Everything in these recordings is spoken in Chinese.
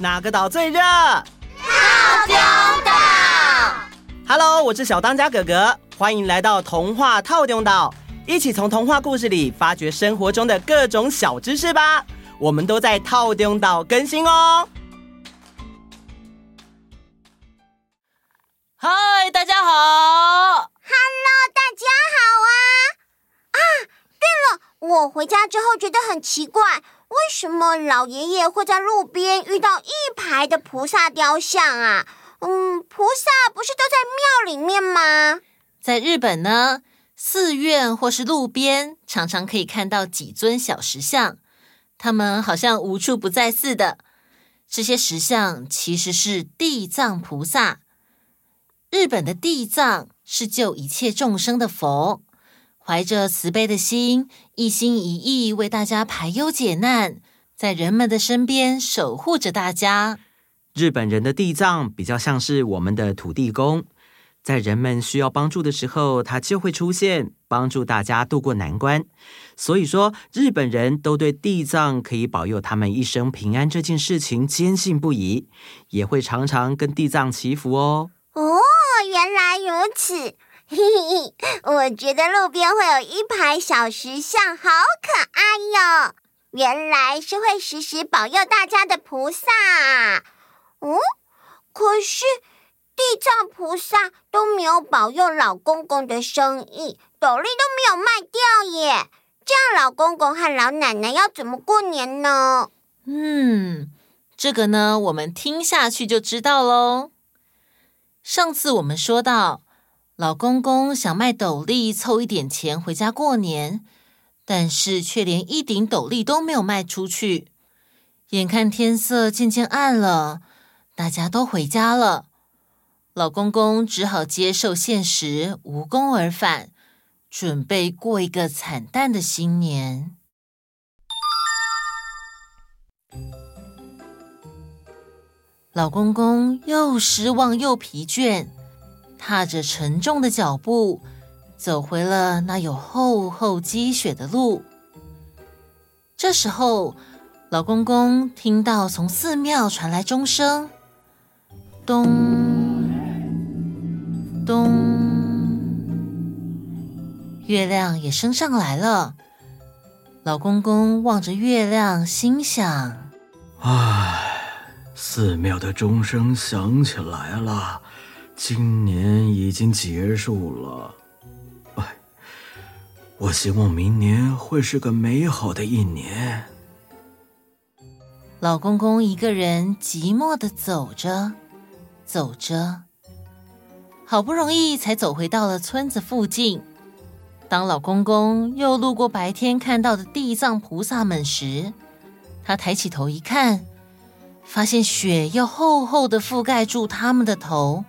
哪个岛最热？套丁岛。Hello，我是小当家哥哥，欢迎来到童话套丁岛，一起从童话故事里发掘生活中的各种小知识吧。我们都在套丁岛更新哦。嗨，大家好！Hello，大家好啊！啊，对了，我回家之后觉得很奇怪，为什么老爷爷会在路边遇到一排的菩萨雕像啊？嗯，菩萨不是都在庙里面吗？在日本呢，寺院或是路边常常可以看到几尊小石像，他们好像无处不在似的。这些石像其实是地藏菩萨。日本的地藏是救一切众生的佛，怀着慈悲的心，一心一意为大家排忧解难，在人们的身边守护着大家。日本人的地藏比较像是我们的土地公，在人们需要帮助的时候，他就会出现，帮助大家渡过难关。所以说，日本人都对地藏可以保佑他们一生平安这件事情坚信不疑，也会常常跟地藏祈福哦。哦。原来如此，嘿嘿嘿，我觉得路边会有一排小石像，好可爱哟！原来是会时时保佑大家的菩萨啊。嗯，可是地藏菩萨都没有保佑老公公的生意，斗笠都没有卖掉耶。这样老公公和老奶奶要怎么过年呢？嗯，这个呢，我们听下去就知道喽。上次我们说到，老公公想卖斗笠凑一点钱回家过年，但是却连一顶斗笠都没有卖出去。眼看天色渐渐暗了，大家都回家了，老公公只好接受现实，无功而返，准备过一个惨淡的新年。老公公又失望又疲倦，踏着沉重的脚步走回了那有厚厚积雪的路。这时候，老公公听到从寺庙传来钟声，咚咚，月亮也升上来了。老公公望着月亮，心想：唉。寺庙的钟声响起来了，今年已经结束了。哎，我希望明年会是个美好的一年。老公公一个人寂寞的走着，走着，好不容易才走回到了村子附近。当老公公又路过白天看到的地藏菩萨们时，他抬起头一看。发现雪又厚厚的覆盖住他们的头，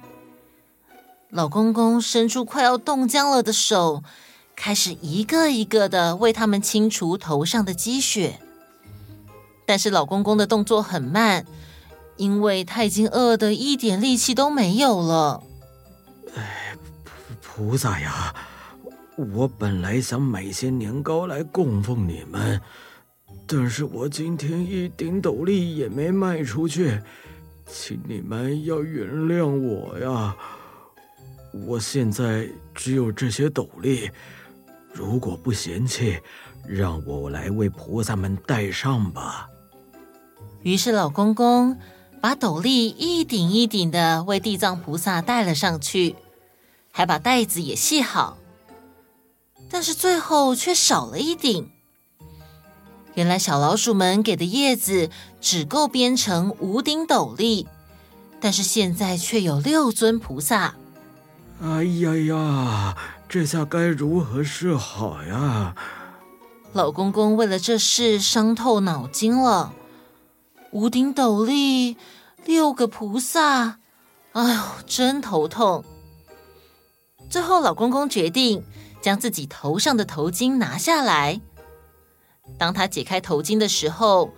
老公公伸出快要冻僵了的手，开始一个一个的为他们清除头上的积雪。但是老公公的动作很慢，因为他已经饿得一点力气都没有了。哎，菩萨呀，我本来想买些年糕来供奉你们。但是我今天一顶斗笠也没卖出去，请你们要原谅我呀！我现在只有这些斗笠，如果不嫌弃，让我来为菩萨们戴上吧。于是老公公把斗笠一顶一顶的为地藏菩萨戴了上去，还把带子也系好，但是最后却少了一顶。原来小老鼠们给的叶子只够编成五顶斗笠，但是现在却有六尊菩萨。哎呀呀，这下该如何是好呀？老公公为了这事伤透脑筋了。五顶斗笠，六个菩萨，哎呦，真头痛。最后，老公公决定将自己头上的头巾拿下来。当他解开头巾的时候，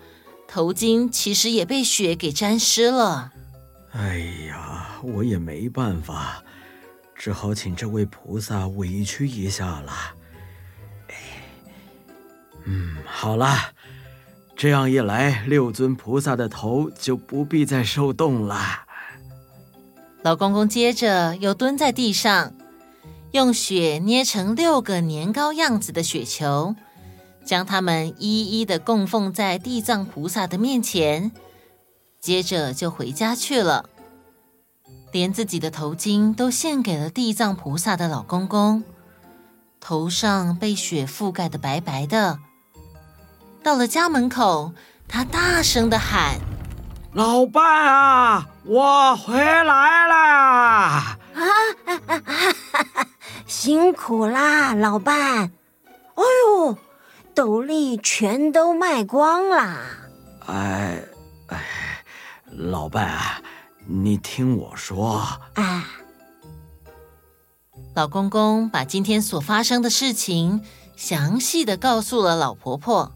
头巾其实也被雪给沾湿了。哎呀，我也没办法，只好请这位菩萨委屈一下了。哎，嗯，好了，这样一来，六尊菩萨的头就不必再受冻了。老公公接着又蹲在地上，用雪捏成六个年糕样子的雪球，将它们一一的供奉在地藏菩萨的面前，接着就回家去了。连自己的头巾都献给了地藏菩萨的老公公，头上被雪覆盖的白白的。到了家门口，他大声的喊：“老伴啊，我回来了！”啊，辛苦啦，老伴！哎呦，斗笠全都卖光啦。哎哎，老伴啊。你听我说，啊，老公公把今天所发生的事情详细的告诉了老婆婆。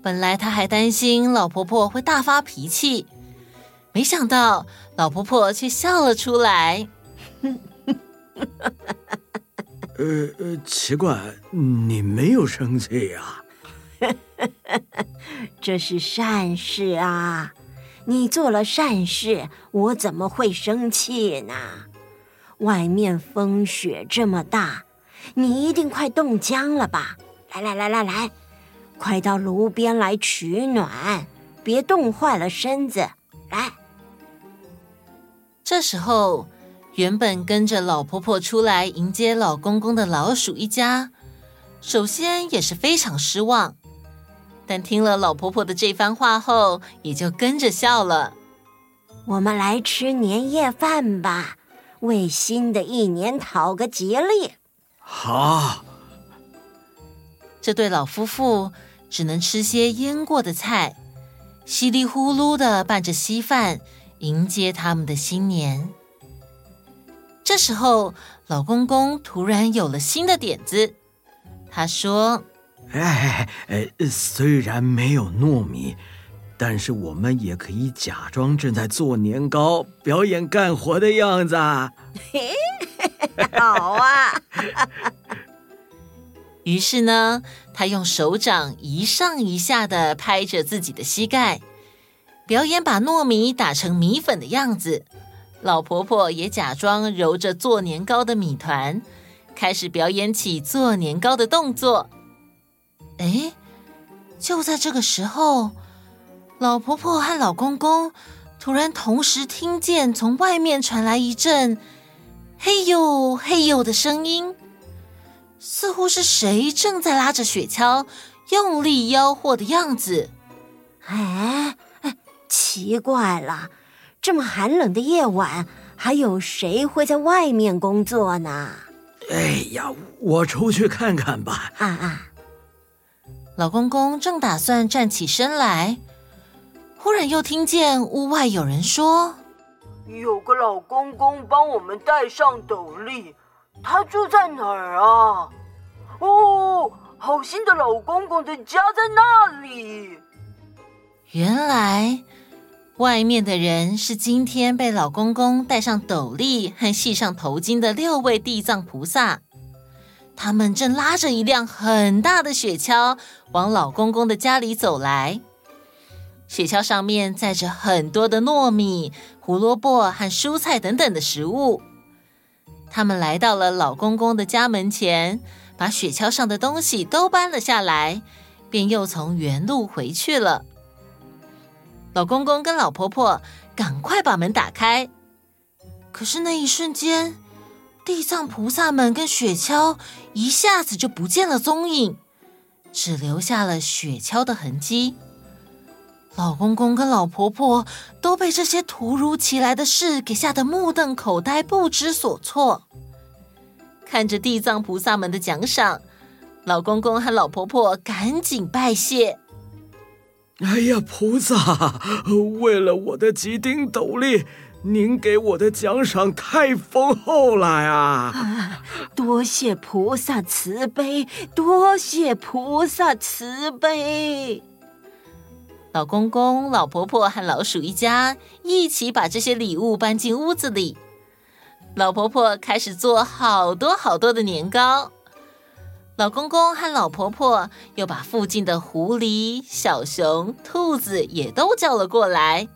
本来他还担心老婆婆会大发脾气，没想到老婆婆却笑了出来。呃呃，奇怪，你没有生气呀？这是善事啊。你做了善事，我怎么会生气呢？外面风雪这么大，你一定快冻僵了吧？来来来来来，快到炉边来取暖，别冻坏了身子。来。这时候，原本跟着老婆婆出来迎接老公公的老鼠一家，首先也是非常失望。但听了老婆婆的这番话后，也就跟着笑了。我们来吃年夜饭吧，为新的一年讨个吉利。好。这对老夫妇只能吃些腌过的菜，稀里呼噜的拌着稀饭，迎接他们的新年。这时候，老公公突然有了新的点子，他说。哎哎，虽然没有糯米，但是我们也可以假装正在做年糕，表演干活的样子。嘿，好啊！于是呢，他用手掌一上一下的拍着自己的膝盖，表演把糯米打成米粉的样子。老婆婆也假装揉着做年糕的米团，开始表演起做年糕的动作。哎，就在这个时候，老婆婆和老公公突然同时听见从外面传来一阵“嘿呦嘿呦”的声音，似乎是谁正在拉着雪橇用力吆喝的样子。哎哎，奇怪了，这么寒冷的夜晚，还有谁会在外面工作呢？哎呀，我出去看看吧。啊啊！老公公正打算站起身来，忽然又听见屋外有人说：“有个老公公帮我们戴上斗笠，他住在哪儿啊？哦，好心的老公公的家在那里。”原来，外面的人是今天被老公公戴上斗笠和系上头巾的六位地藏菩萨。他们正拉着一辆很大的雪橇往老公公的家里走来，雪橇上面载着很多的糯米、胡萝卜和蔬菜等等的食物。他们来到了老公公的家门前，把雪橇上的东西都搬了下来，便又从原路回去了。老公公跟老婆婆赶快把门打开，可是那一瞬间，地藏菩萨们跟雪橇一下子就不见了踪影，只留下了雪橇的痕迹。老公公跟老婆婆都被这些突如其来的事给吓得目瞪口呆，不知所措。看着地藏菩萨们的奖赏，老公公和老婆婆赶紧拜谢。哎呀，菩萨，为了我的几顶斗笠。您给我的奖赏太丰厚了呀！多谢菩萨慈悲，多谢菩萨慈悲。老公公、老婆婆和老鼠一家一起把这些礼物搬进屋子里。老婆婆开始做好多好多的年糕，老公公和老婆婆又把附近的狐狸、小熊、兔子也都叫了过来。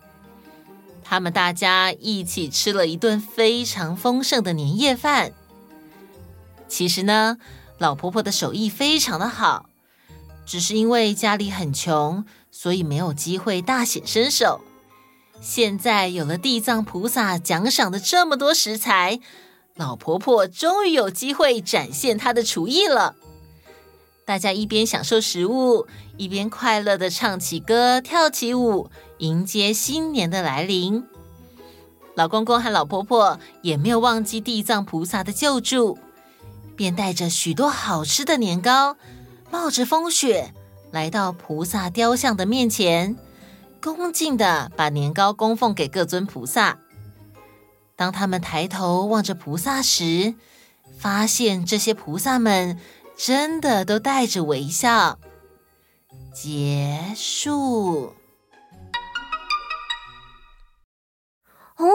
他们大家一起吃了一顿非常丰盛的年夜饭。其实呢，老婆婆的手艺非常的好，只是因为家里很穷，所以没有机会大显身手。现在有了地藏菩萨奖赏的这么多食材，老婆婆终于有机会展现她的厨艺了。大家一边享受食物，一边快乐地唱起歌、跳起舞，迎接新年的来临。老公公和老婆婆也没有忘记地藏菩萨的救助，便带着许多好吃的年糕，冒着风雪来到菩萨雕像的面前，恭敬地把年糕供奉给各尊菩萨。当他们抬头望着菩萨时，发现这些菩萨们真的都带着微笑。结束。哦，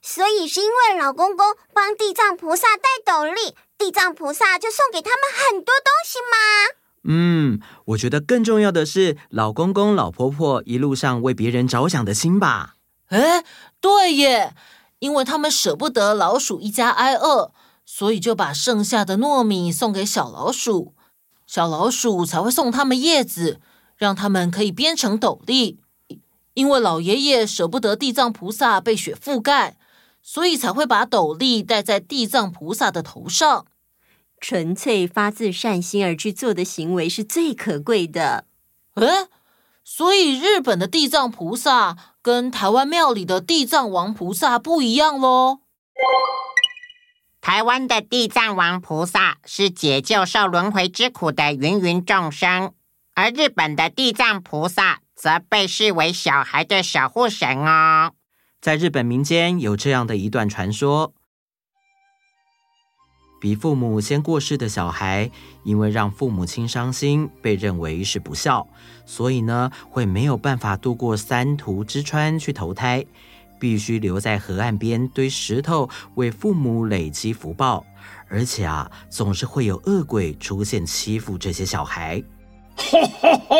所以是因为老公公帮地藏菩萨戴斗笠，地藏菩萨就送给他们很多东西吗？嗯，我觉得更重要的是老公公、老婆婆一路上为别人着想的心吧。哎，对耶，因为他们舍不得老鼠一家挨饿，所以就把剩下的糯米送给小老鼠，小老鼠才会送他们叶子，让他们可以编成斗笠。因为老爷爷舍不得地藏菩萨被雪覆盖，所以才会把斗笠戴在地藏菩萨的头上。纯粹发自善心而去做的行为是最可贵的。诶，所以日本的地藏菩萨跟台湾庙里的地藏王菩萨不一样喽。台湾的地藏王菩萨是解救受轮回之苦的芸芸众生，而日本的地藏菩萨则被视为小孩的守护神哦。在日本民间有这样的一段传说。比父母先过世的小孩，因为让父母亲伤心，被认为是不孝，所以呢，会没有办法渡过三途之川去投胎，必须留在河岸边堆石头为父母累积福报，而且啊，总是会有恶鬼出现欺负这些小孩。哈哈哈！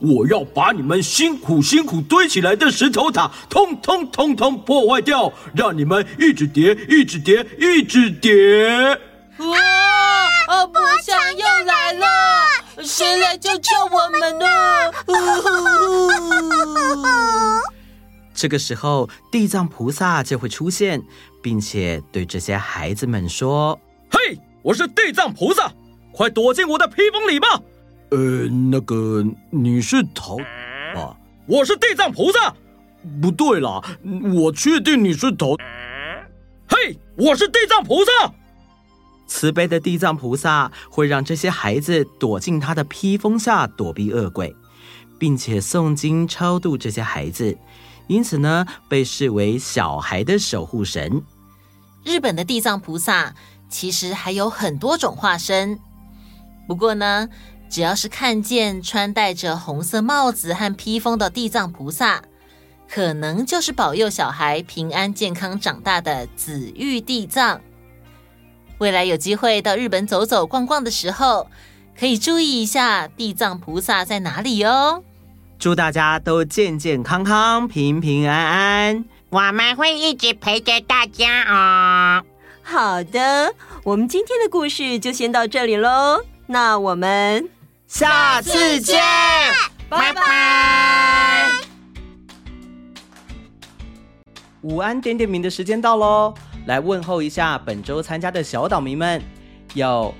我要把你们辛苦辛苦堆起来的石头塔，通通通通破坏掉，让你们一直叠，一直叠，一直叠。啊！啊！不想又来了，谁来救救我们呢？这个时候，地藏菩萨就会出现，并且对这些孩子们说：“嘿，我是地藏菩萨，快躲进我的披风里吧！”呃，那个你是桃啊？我是地藏菩萨。不对啦，我确定你是桃。嘿，我是地藏菩萨。慈悲的地藏菩萨会让这些孩子躲进他的披风下躲避恶鬼，并且诵经超度这些孩子，因此呢，被视为小孩的守护神。日本的地藏菩萨其实还有很多种化身，不过呢。只要是看见穿戴着红色帽子和披风的地藏菩萨，可能就是保佑小孩平安健康长大的紫玉地藏。未来有机会到日本走走逛逛的时候，可以注意一下地藏菩萨在哪里哦。祝大家都健健康康、平平安安，我们会一直陪着大家哦。好的，我们今天的故事就先到这里喽。那我们。下次见，拜拜。午安点点名的时间到喽，来问候一下本周参加的小岛民们，有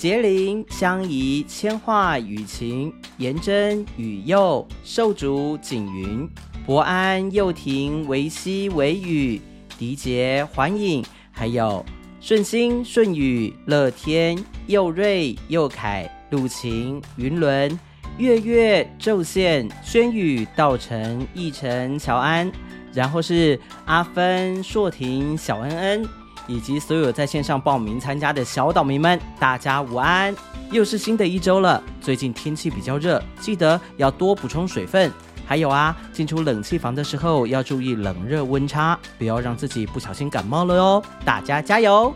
杰林、香怡、千画、雨晴、颜真、雨佑、寿竹、景云、博安、佑婷、维希、维宇、迪杰、环影，还有顺心、顺宇、乐天、佑瑞、佑凯。鲁晴、云伦、月月、昼线、轩宇、道成、奕晨、乔安，然后是阿芬、硕婷、小恩恩，以及所有在线上报名参加的小岛民们，大家午安！又是新的一周了，最近天气比较热，记得要多补充水分。还有啊，进出冷气房的时候要注意冷热温差，不要让自己不小心感冒了哟。大家加油！